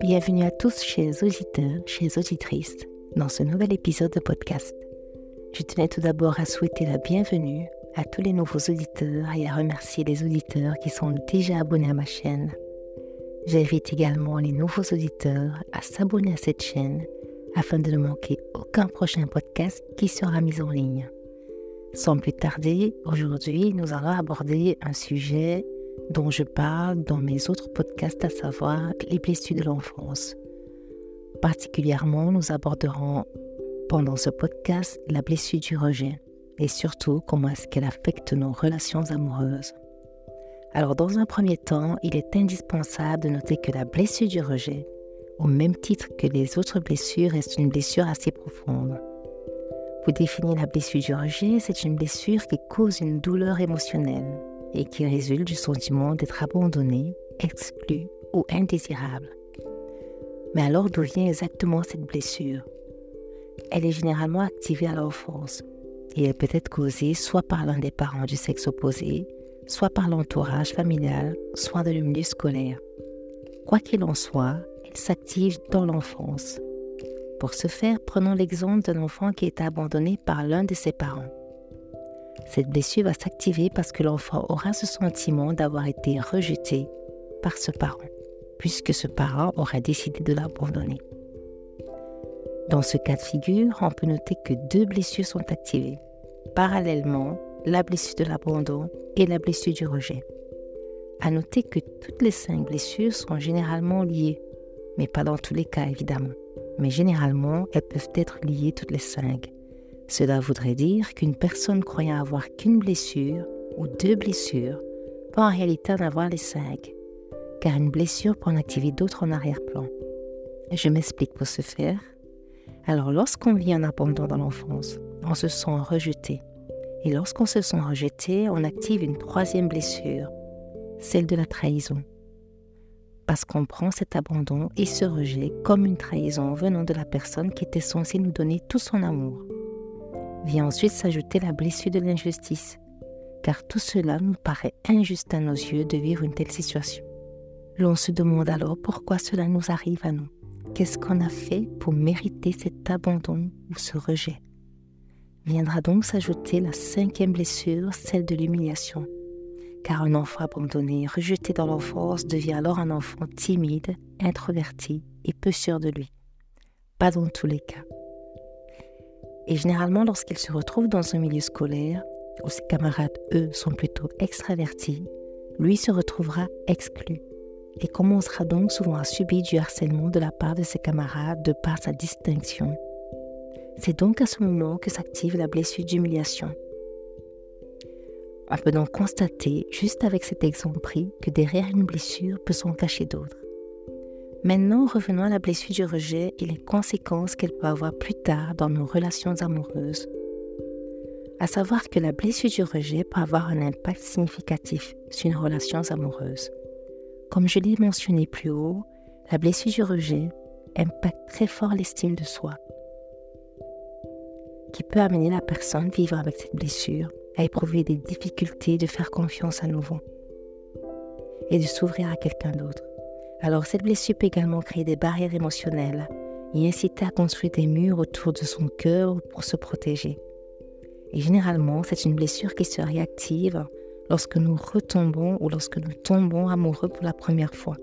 Bienvenue à tous, chers auditeurs, chers auditrices, dans ce nouvel épisode de podcast. Je tenais tout d'abord à souhaiter la bienvenue à tous les nouveaux auditeurs et à remercier les auditeurs qui sont déjà abonnés à ma chaîne. J'invite également les nouveaux auditeurs à s'abonner à cette chaîne afin de ne manquer aucun prochain podcast qui sera mis en ligne. Sans plus tarder, aujourd'hui, nous allons aborder un sujet dont je parle dans mes autres podcasts, à savoir les blessures de l'enfance. Particulièrement, nous aborderons pendant ce podcast la blessure du rejet et surtout comment est-ce qu'elle affecte nos relations amoureuses. Alors dans un premier temps, il est indispensable de noter que la blessure du rejet, au même titre que les autres blessures, est une blessure assez profonde. Pour définir la blessure du rejet, c'est une blessure qui cause une douleur émotionnelle et qui résulte du sentiment d'être abandonné, exclu ou indésirable. Mais alors d'où vient exactement cette blessure? Elle est généralement activée à l'enfance et elle peut être causée soit par l'un des parents du sexe opposé, soit par l'entourage familial, soit de le scolaire. Quoi qu'il en soit, elle s'active dans l'enfance. Pour ce faire, prenons l'exemple d'un enfant qui est abandonné par l'un de ses parents. Cette blessure va s'activer parce que l'enfant aura ce sentiment d'avoir été rejeté par ce parent, puisque ce parent aura décidé de l'abandonner. Dans ce cas de figure, on peut noter que deux blessures sont activées, parallèlement la blessure de l'abandon et la blessure du rejet. À noter que toutes les cinq blessures sont généralement liées, mais pas dans tous les cas évidemment. Mais généralement, elles peuvent être liées toutes les cinq. Cela voudrait dire qu'une personne croyant avoir qu'une blessure ou deux blessures peut en réalité en avoir les cinq, car une blessure peut en activer d'autres en arrière-plan. Je m'explique pour ce faire. Alors lorsqu'on vit un abandon dans l'enfance, on se sent rejeté. Et lorsqu'on se sent rejeté, on active une troisième blessure, celle de la trahison. Parce qu'on prend cet abandon et ce rejet comme une trahison venant de la personne qui était censée nous donner tout son amour vient ensuite s'ajouter la blessure de l'injustice, car tout cela nous paraît injuste à nos yeux de vivre une telle situation. L'on se demande alors pourquoi cela nous arrive à nous. Qu'est-ce qu'on a fait pour mériter cet abandon ou ce rejet? Viendra donc s'ajouter la cinquième blessure, celle de l'humiliation. Car un enfant abandonné, rejeté dans l'enfance, devient alors un enfant timide, introverti et peu sûr de lui. Pas dans tous les cas. Et généralement, lorsqu'il se retrouve dans un milieu scolaire, où ses camarades, eux, sont plutôt extravertis, lui se retrouvera exclu et commencera donc souvent à subir du harcèlement de la part de ses camarades de par sa distinction. C'est donc à ce moment que s'active la blessure d'humiliation. On peut donc constater, juste avec cet exemple pris, que derrière une blessure peut s'en cacher d'autres. Maintenant, revenons à la blessure du rejet et les conséquences qu'elle peut avoir plus tard dans nos relations amoureuses. À savoir que la blessure du rejet peut avoir un impact significatif sur nos relations amoureuses. Comme je l'ai mentionné plus haut, la blessure du rejet impacte très fort l'estime de soi, qui peut amener la personne vivant avec cette blessure à éprouver des difficultés de faire confiance à nouveau et de s'ouvrir à quelqu'un d'autre. Alors cette blessure peut également créer des barrières émotionnelles et inciter à construire des murs autour de son cœur pour se protéger. Et généralement, c'est une blessure qui se réactive lorsque nous retombons ou lorsque nous tombons amoureux pour la première fois.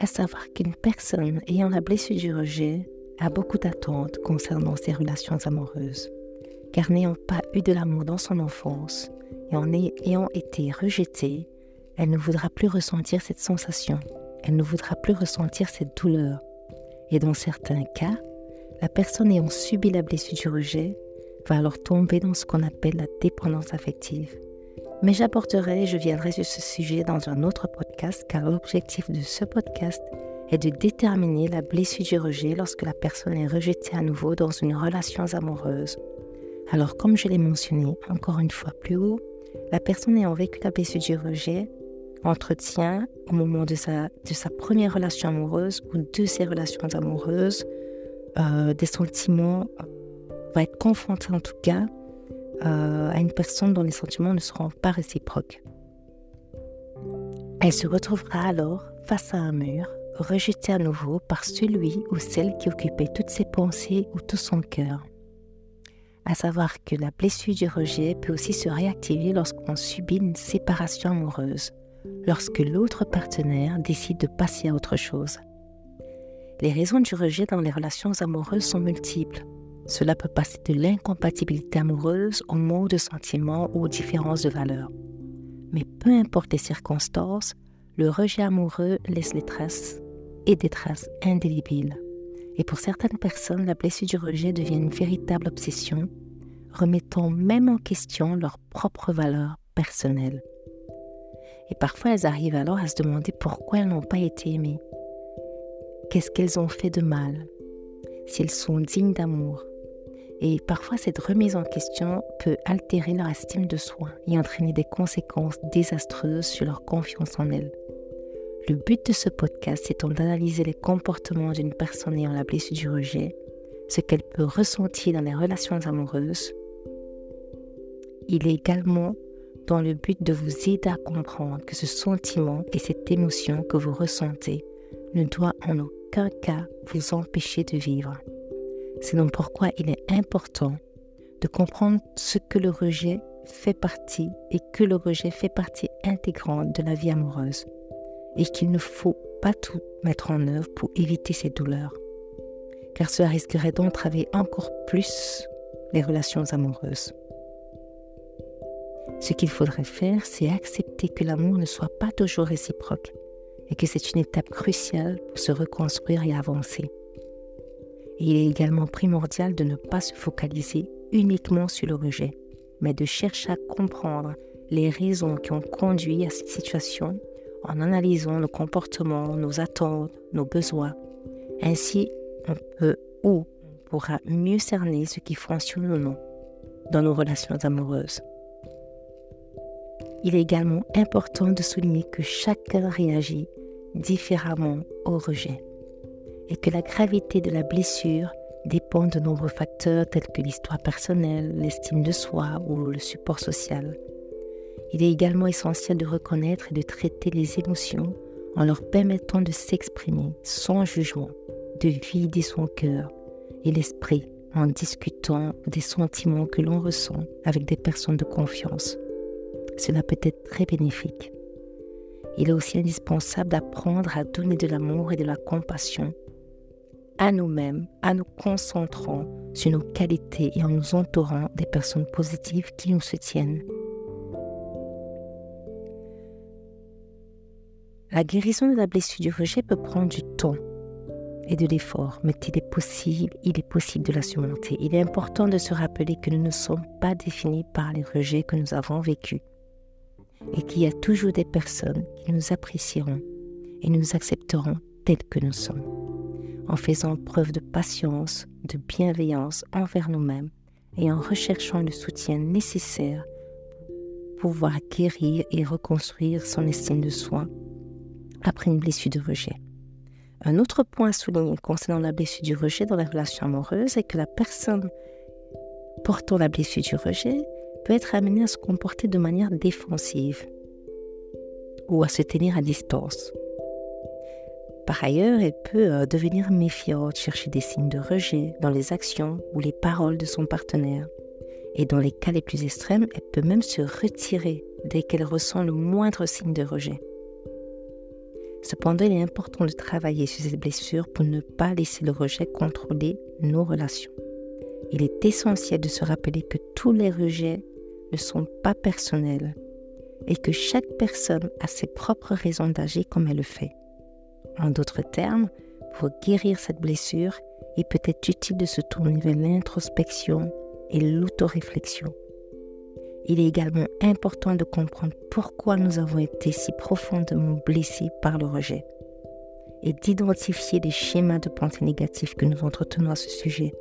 À savoir qu'une personne ayant la blessure du rejet a beaucoup d'attentes concernant ses relations amoureuses, car n'ayant pas eu de l'amour dans son enfance et en ayant été rejetée, elle ne voudra plus ressentir cette sensation elle ne voudra plus ressentir cette douleur. Et dans certains cas, la personne ayant subi la blessure du rejet va alors tomber dans ce qu'on appelle la dépendance affective. Mais j'apporterai, je viendrai sur ce sujet dans un autre podcast car l'objectif de ce podcast est de déterminer la blessure du rejet lorsque la personne est rejetée à nouveau dans une relation amoureuse. Alors comme je l'ai mentionné encore une fois plus haut, la personne ayant vécu la blessure du rejet entretient au moment de sa, de sa première relation amoureuse ou de ses relations amoureuses euh, des sentiments, euh, va être confronté en tout cas euh, à une personne dont les sentiments ne seront pas réciproques. Elle se retrouvera alors face à un mur, rejetée à nouveau par celui ou celle qui occupait toutes ses pensées ou tout son cœur. À savoir que la blessure du rejet peut aussi se réactiver lorsqu'on subit une séparation amoureuse, lorsque l'autre partenaire décide de passer à autre chose. Les raisons du rejet dans les relations amoureuses sont multiples. Cela peut passer de l'incompatibilité amoureuse au manque de sentiments ou aux différences de valeurs. Mais peu importe les circonstances, le rejet amoureux laisse des traces et des traces indélébiles. Et pour certaines personnes, la blessure du rejet devient une véritable obsession, remettant même en question leurs propres valeurs personnelles. Et parfois, elles arrivent alors à se demander pourquoi elles n'ont pas été aimées. Qu'est-ce qu'elles ont fait de mal? Si elles sont dignes d'amour. Et parfois, cette remise en question peut altérer leur estime de soi et entraîner des conséquences désastreuses sur leur confiance en elles. Le but de ce podcast étant d'analyser les comportements d'une personne ayant la blessure du rejet, ce qu'elle peut ressentir dans les relations amoureuses. Il est également dans le but de vous aider à comprendre que ce sentiment et cette émotion que vous ressentez ne doit en aucun cas vous empêcher de vivre. C'est donc pourquoi il est important de comprendre ce que le rejet fait partie et que le rejet fait partie intégrante de la vie amoureuse et qu'il ne faut pas tout mettre en œuvre pour éviter ces douleurs, car cela risquerait d'entraver encore plus les relations amoureuses. Ce qu'il faudrait faire, c'est accepter que l'amour ne soit pas toujours réciproque et que c'est une étape cruciale pour se reconstruire et avancer. il est également primordial de ne pas se focaliser uniquement sur le rejet, mais de chercher à comprendre les raisons qui ont conduit à cette situation en analysant nos comportements, nos attentes, nos besoins. Ainsi, on peut ou pourra mieux cerner ce qui fonctionne ou non dans nos relations amoureuses. Il est également important de souligner que chacun réagit différemment au rejet et que la gravité de la blessure dépend de nombreux facteurs tels que l'histoire personnelle, l'estime de soi ou le support social. Il est également essentiel de reconnaître et de traiter les émotions en leur permettant de s'exprimer sans jugement, de vider son cœur et l'esprit en discutant des sentiments que l'on ressent avec des personnes de confiance. Cela peut être très bénéfique. Il est aussi indispensable d'apprendre à donner de l'amour et de la compassion à nous-mêmes, à nous concentrant sur nos qualités et en nous entourant des personnes positives qui nous soutiennent. La guérison de la blessure du rejet peut prendre du temps et de l'effort, mais il est possible, il est possible de la surmonter. Il est important de se rappeler que nous ne sommes pas définis par les rejets que nous avons vécus et qu'il y a toujours des personnes qui nous apprécieront et nous accepteront tels que nous sommes, en faisant preuve de patience, de bienveillance envers nous-mêmes et en recherchant le soutien nécessaire pour pouvoir guérir et reconstruire son estime de soi après une blessure de rejet. Un autre point à concernant la blessure du rejet dans la relation amoureuse est que la personne portant la blessure du rejet peut être amenée à se comporter de manière défensive ou à se tenir à distance. Par ailleurs, elle peut euh, devenir méfiante, chercher des signes de rejet dans les actions ou les paroles de son partenaire. Et dans les cas les plus extrêmes, elle peut même se retirer dès qu'elle ressent le moindre signe de rejet. Cependant, il est important de travailler sur ces blessures pour ne pas laisser le rejet contrôler nos relations. Il est essentiel de se rappeler que tous les rejets ne sont pas personnels et que chaque personne a ses propres raisons d'agir comme elle le fait. En d'autres termes, pour guérir cette blessure, il peut être utile de se tourner vers l'introspection et l'autoréflexion. Il est également important de comprendre pourquoi nous avons été si profondément blessés par le rejet et d'identifier les schémas de pensée négatifs que nous entretenons à ce sujet.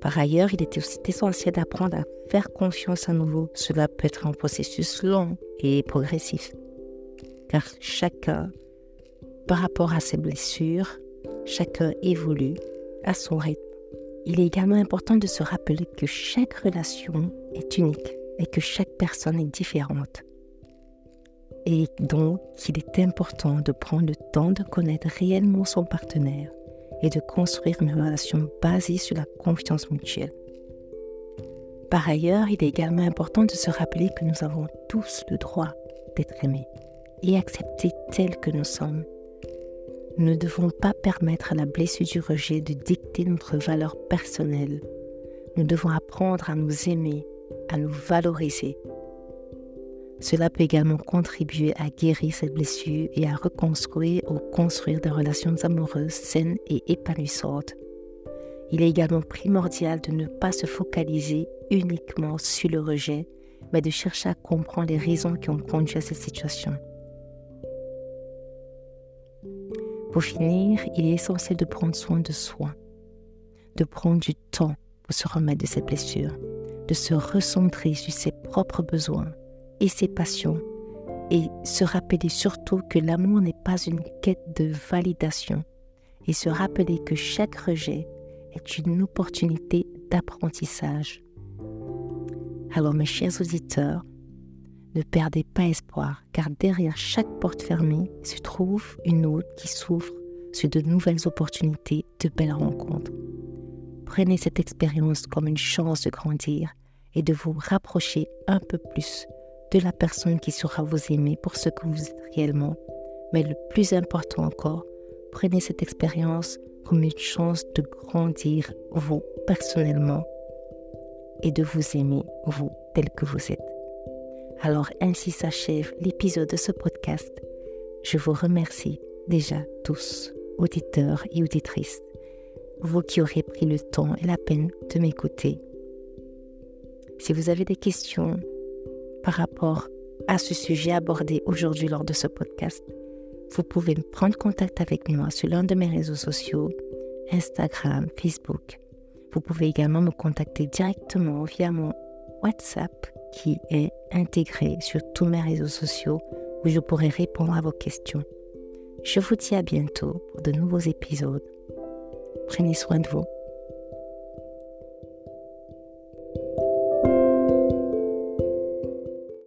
Par ailleurs, il est aussi essentiel d'apprendre à faire confiance à nouveau. Cela peut être un processus long et progressif, car chacun, par rapport à ses blessures, chacun évolue à son rythme il est également important de se rappeler que chaque relation est unique et que chaque personne est différente. et donc qu'il est important de prendre le temps de connaître réellement son partenaire et de construire une relation basée sur la confiance mutuelle. Par ailleurs, il est également important de se rappeler que nous avons tous le droit d'être aimés et acceptés tels que nous sommes. Nous ne devons pas permettre à la blessure du rejet de dicter notre valeur personnelle. Nous devons apprendre à nous aimer, à nous valoriser cela peut également contribuer à guérir cette blessure et à reconstruire ou construire des relations amoureuses saines et épanouissantes. Il est également primordial de ne pas se focaliser uniquement sur le rejet, mais de chercher à comprendre les raisons qui ont conduit à cette situation. Pour finir, il est essentiel de prendre soin de soi, de prendre du temps pour se remettre de cette blessure, de se recentrer sur ses propres besoins et ses passions et se rappeler surtout que l'amour n'est pas une quête de validation et se rappeler que chaque rejet est une opportunité d'apprentissage. Alors mes chers auditeurs, ne perdez pas espoir car derrière chaque porte fermée se trouve une autre qui s'ouvre sur de nouvelles opportunités, de belles rencontres. Prenez cette expérience comme une chance de grandir et de vous rapprocher un peu plus de la personne qui saura vous aimer pour ce que vous êtes réellement. Mais le plus important encore, prenez cette expérience comme une chance de grandir vous personnellement et de vous aimer vous tel que vous êtes. Alors ainsi s'achève l'épisode de ce podcast. Je vous remercie déjà tous, auditeurs et auditrices, vous qui aurez pris le temps et la peine de m'écouter. Si vous avez des questions, par rapport à ce sujet abordé aujourd'hui lors de ce podcast, vous pouvez prendre contact avec moi sur l'un de mes réseaux sociaux, Instagram, Facebook. Vous pouvez également me contacter directement via mon WhatsApp qui est intégré sur tous mes réseaux sociaux où je pourrai répondre à vos questions. Je vous dis à bientôt pour de nouveaux épisodes. Prenez soin de vous.